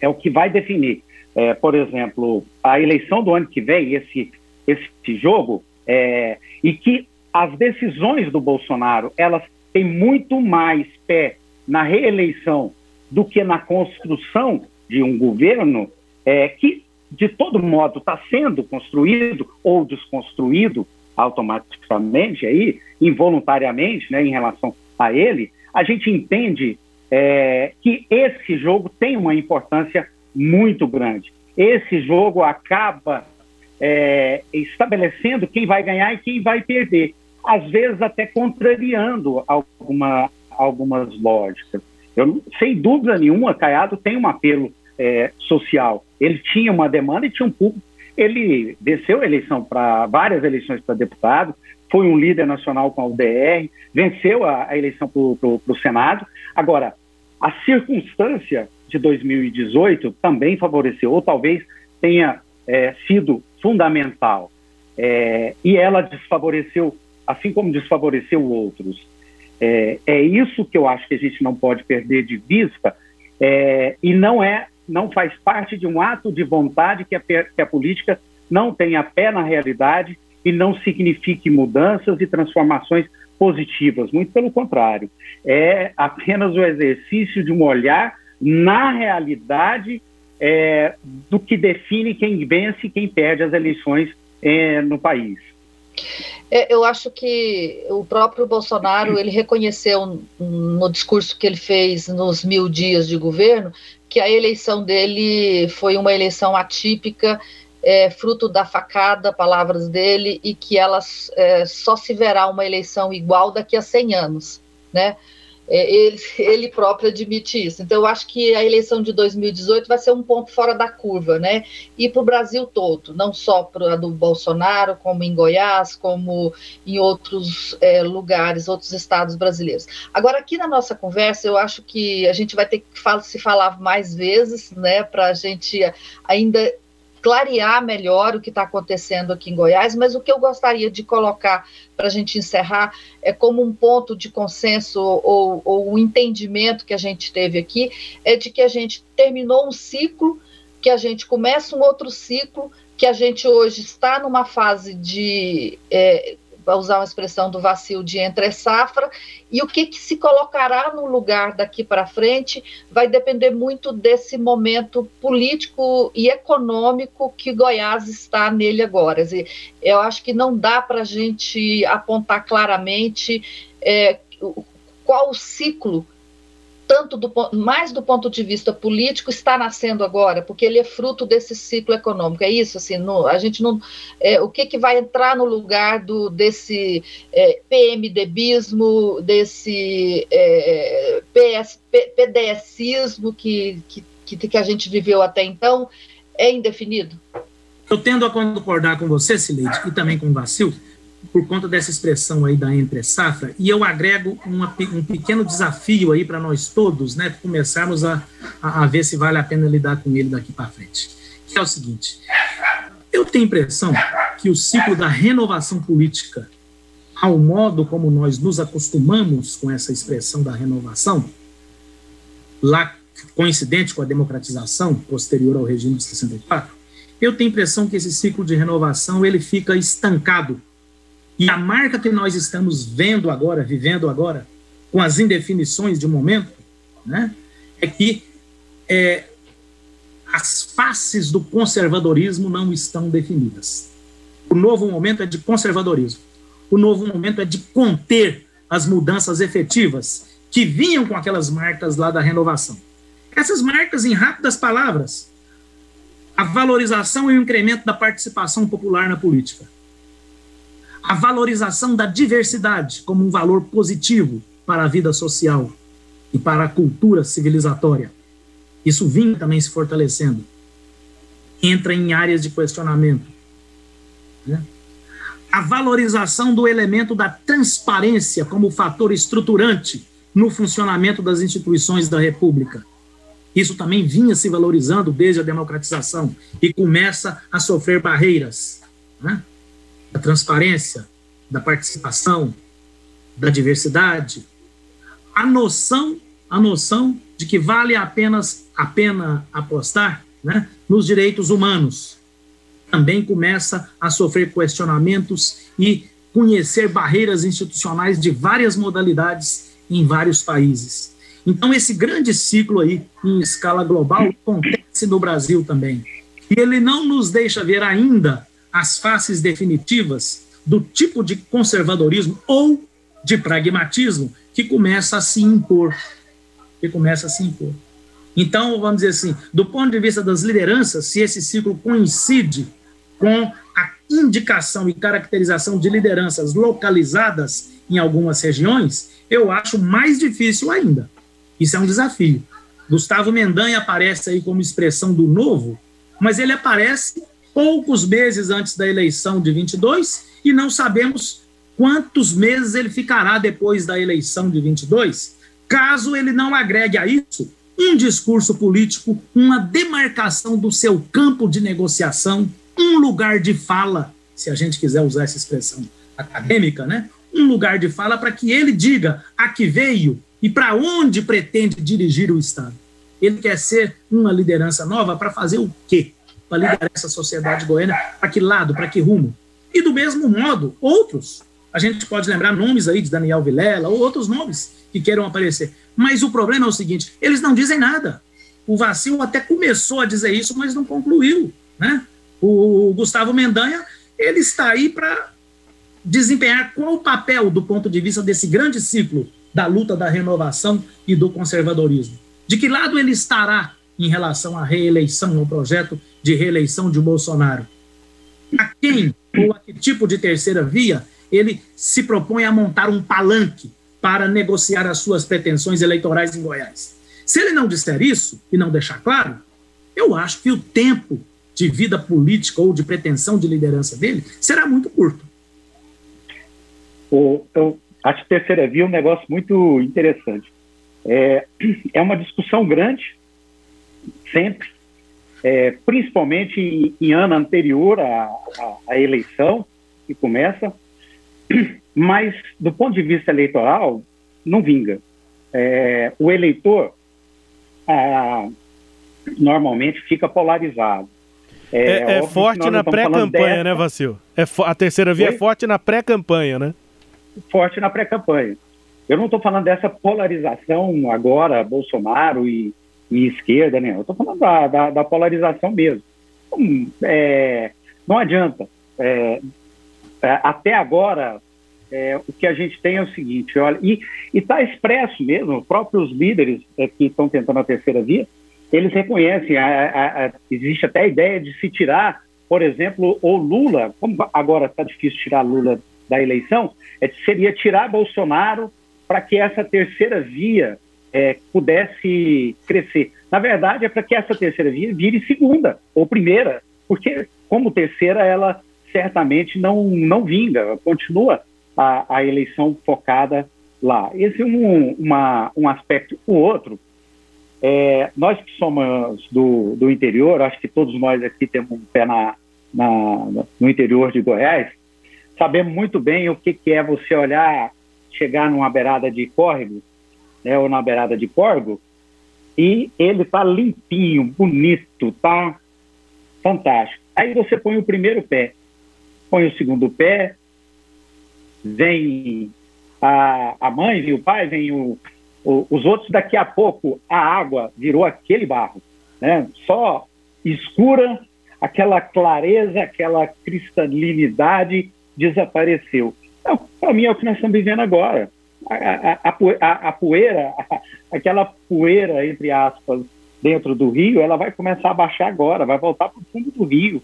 é o que vai definir é, por exemplo, a eleição do ano que vem, esse, esse jogo, é, e que as decisões do Bolsonaro, elas têm muito mais pé na reeleição do que na construção de um governo é, que, de todo modo, está sendo construído ou desconstruído automaticamente, aí, involuntariamente, né, em relação a ele, a gente entende é, que esse jogo tem uma importância muito grande. Esse jogo acaba é, estabelecendo quem vai ganhar e quem vai perder, às vezes até contrariando alguma, algumas lógicas. Eu, sem dúvida nenhuma, Caiado tem um apelo é, social. Ele tinha uma demanda e tinha um público. Ele venceu a eleição para várias eleições para deputado, foi um líder nacional com a UDR, venceu a, a eleição para o Senado. Agora, a circunstância de 2018 também favoreceu, ou talvez tenha é, sido fundamental. É, e ela desfavoreceu, assim como desfavoreceu outros. É, é, isso que eu acho que a gente não pode perder de vista, é, e não é, não faz parte de um ato de vontade que a, que a política não tenha pé na realidade e não signifique mudanças e transformações positivas. Muito pelo contrário, é apenas o exercício de um olhar na realidade é, do que define quem vence e quem perde as eleições é, no país. É, eu acho que o próprio Bolsonaro ele reconheceu no discurso que ele fez nos mil dias de governo que a eleição dele foi uma eleição atípica, é, fruto da facada, palavras dele, e que ela é, só se verá uma eleição igual daqui a 100 anos, né? É, ele, ele próprio admite isso. Então, eu acho que a eleição de 2018 vai ser um ponto fora da curva, né? E para o Brasil todo, não só para a do Bolsonaro, como em Goiás, como em outros é, lugares, outros estados brasileiros. Agora, aqui na nossa conversa, eu acho que a gente vai ter que se falar mais vezes, né? Para a gente ainda clarear melhor o que está acontecendo aqui em Goiás, mas o que eu gostaria de colocar para a gente encerrar é como um ponto de consenso ou, ou um entendimento que a gente teve aqui é de que a gente terminou um ciclo, que a gente começa um outro ciclo, que a gente hoje está numa fase de é, usar uma expressão do vacilo de entre safra, e o que, que se colocará no lugar daqui para frente vai depender muito desse momento político e econômico que Goiás está nele agora. Eu acho que não dá para a gente apontar claramente é, qual o ciclo tanto do, mais do ponto de vista político, está nascendo agora, porque ele é fruto desse ciclo econômico. É isso, assim, no, a gente não. É, o que, que vai entrar no lugar do, desse é, PMDBismo, desse é, PS, PDSismo que, que, que a gente viveu até então, é indefinido? Eu tendo a concordar com você, Sileide, e também com o Vacil, por conta dessa expressão aí da entre safra, e eu agrego uma, um pequeno desafio aí para nós todos, né, começarmos a, a, a, ver se vale a pena lidar com ele daqui para frente. Que é o seguinte: eu tenho impressão que o ciclo da renovação política, ao modo como nós nos acostumamos com essa expressão da renovação, lá coincidente com a democratização posterior ao regime de 64, eu tenho impressão que esse ciclo de renovação ele fica estancado e a marca que nós estamos vendo agora, vivendo agora, com as indefinições de momento, né, é que é, as faces do conservadorismo não estão definidas. O novo momento é de conservadorismo. O novo momento é de conter as mudanças efetivas que vinham com aquelas marcas lá da renovação. Essas marcas, em rápidas palavras, a valorização e o incremento da participação popular na política a valorização da diversidade como um valor positivo para a vida social e para a cultura civilizatória. Isso vinha também se fortalecendo. Entra em áreas de questionamento. Né? A valorização do elemento da transparência como fator estruturante no funcionamento das instituições da República. Isso também vinha se valorizando desde a democratização e começa a sofrer barreiras. Né? Da transparência, da participação, da diversidade, a noção, a noção de que vale apenas a pena apostar né, nos direitos humanos. Também começa a sofrer questionamentos e conhecer barreiras institucionais de várias modalidades em vários países. Então, esse grande ciclo aí, em escala global, acontece no Brasil também. E ele não nos deixa ver ainda as faces definitivas do tipo de conservadorismo ou de pragmatismo que começa a se impor. Que começa a se impor. Então, vamos dizer assim, do ponto de vista das lideranças, se esse ciclo coincide com a indicação e caracterização de lideranças localizadas em algumas regiões, eu acho mais difícil ainda. Isso é um desafio. Gustavo Mendanha aparece aí como expressão do novo, mas ele aparece poucos meses antes da eleição de 22 e não sabemos quantos meses ele ficará depois da eleição de 22, caso ele não agregue a isso um discurso político, uma demarcação do seu campo de negociação, um lugar de fala, se a gente quiser usar essa expressão acadêmica, né? Um lugar de fala para que ele diga a que veio e para onde pretende dirigir o Estado. Ele quer ser uma liderança nova para fazer o quê? Para liderar essa sociedade goiana, para que lado, para que rumo? E do mesmo modo, outros, a gente pode lembrar nomes aí de Daniel Vilela ou outros nomes que queiram aparecer. Mas o problema é o seguinte: eles não dizem nada. O Vacil até começou a dizer isso, mas não concluiu. Né? O Gustavo Mendanha ele está aí para desempenhar qual o papel do ponto de vista desse grande ciclo da luta da renovação e do conservadorismo. De que lado ele estará em relação à reeleição, ao projeto de reeleição de Bolsonaro? A quem ou a que tipo de terceira via ele se propõe a montar um palanque para negociar as suas pretensões eleitorais em Goiás. Se ele não disser isso e não deixar claro, eu acho que o tempo de vida política ou de pretensão de liderança dele será muito curto. O, eu acho que terceira via é um negócio muito interessante. É, é uma discussão grande, sempre, é, principalmente em, em, ano anterior à, à, à eleição, que começa, mas do ponto de vista eleitoral, não vinga. É, o eleitor ah, normalmente fica polarizado. É, é, é forte na pré-campanha, né, Vacil? É a terceira via é Oi? é forte na pré-campanha, né? Forte na pré-campanha. Eu não estou falando dessa polarização agora, Bolsonaro e, e esquerda, né? Eu estou falando da, da, da, polarização mesmo. Hum, é, não adianta. É, até agora, é, o que a gente tem é o seguinte, olha, e está expresso mesmo, os próprios líderes é, que estão tentando a terceira via, eles reconhecem, a, a, a, existe até a ideia de se tirar, por exemplo, o Lula, como agora está difícil tirar Lula da eleição, é, seria tirar Bolsonaro para que essa terceira via é, pudesse crescer. Na verdade, é para que essa terceira via vire segunda ou primeira, porque como terceira ela certamente não, não vinga, continua a, a eleição focada lá. Esse é um, uma, um aspecto. O outro, é, nós que somos do, do interior, acho que todos nós aqui temos um pé na, na, no interior de Goiás, sabemos muito bem o que, que é você olhar, chegar numa beirada de córrego, né, ou na beirada de corgo, e ele tá limpinho, bonito, tá fantástico. Aí você põe o primeiro pé, põe o segundo pé, vem a, a mãe, vem o pai, vem o, o, os outros, daqui a pouco a água virou aquele barro, né? Só escura, aquela clareza, aquela cristalinidade desapareceu. Então, Para mim é o que nós estamos vivendo agora. A, a, a, a poeira, aquela poeira, entre aspas, dentro do rio, ela vai começar a baixar agora, vai voltar para o fundo do rio.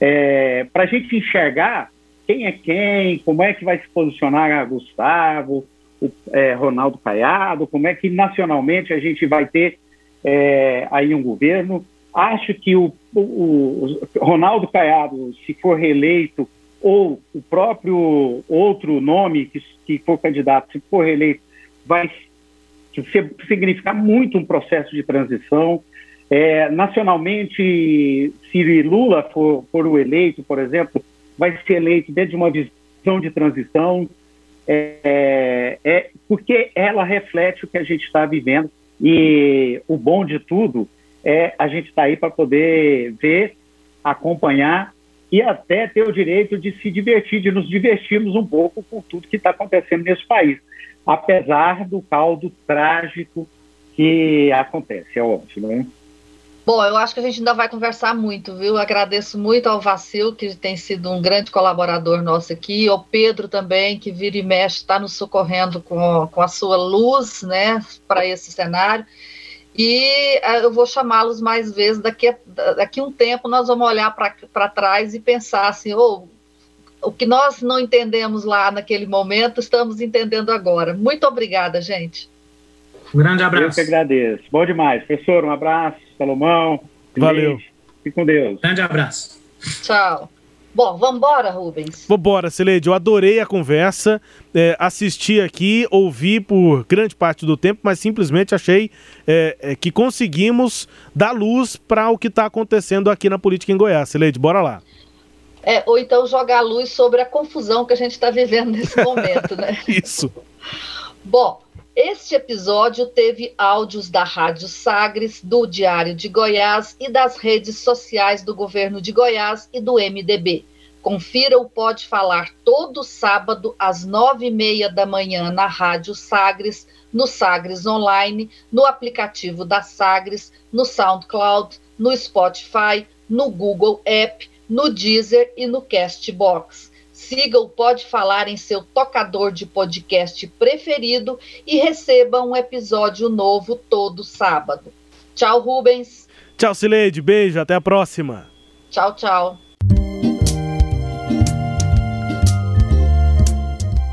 É, para a gente enxergar quem é quem, como é que vai se posicionar Gustavo, o, é, Ronaldo Caiado, como é que nacionalmente a gente vai ter é, aí um governo. Acho que o, o, o, Ronaldo Caiado, se for reeleito, ou o próprio outro nome que, que for candidato, se for reeleito, vai significar muito um processo de transição. É, nacionalmente, se Lula for, for o eleito, por exemplo, vai ser eleito dentro de uma visão de transição, é, é, porque ela reflete o que a gente está vivendo. E o bom de tudo é a gente estar tá aí para poder ver, acompanhar e até ter o direito de se divertir, de nos divertirmos um pouco com tudo que está acontecendo nesse país, apesar do caldo trágico que acontece, é óbvio, né? Bom, eu acho que a gente ainda vai conversar muito, viu? Agradeço muito ao Vacil, que tem sido um grande colaborador nosso aqui, ao Pedro também, que vira e mexe, está nos socorrendo com, com a sua luz, né, para esse cenário. E uh, eu vou chamá-los mais vezes. Daqui a, daqui um tempo nós vamos olhar para trás e pensar assim: oh, o que nós não entendemos lá naquele momento, estamos entendendo agora. Muito obrigada, gente. Um grande abraço. Eu que agradeço. Bom demais. Professor, um abraço. Salomão. Valeu. Fique com Deus. Grande abraço. Tchau. Bom, vamos embora, Rubens. Vambora, Sileide. Eu adorei a conversa. É, assisti aqui, ouvi por grande parte do tempo, mas simplesmente achei é, é, que conseguimos dar luz para o que está acontecendo aqui na política em Goiás. Sileide, bora lá. É, ou então jogar luz sobre a confusão que a gente está vivendo nesse momento, né? Isso. Bom, este episódio teve áudios da Rádio Sagres, do Diário de Goiás e das redes sociais do governo de Goiás e do MDB. Confira o Pode Falar todo sábado às nove e meia da manhã na Rádio Sagres, no Sagres Online, no aplicativo da Sagres, no SoundCloud, no Spotify, no Google App, no Deezer e no Castbox. Siga o Pode Falar em seu tocador de podcast preferido e receba um episódio novo todo sábado. Tchau, Rubens. Tchau, Sileide. Beijo. Até a próxima. Tchau, tchau.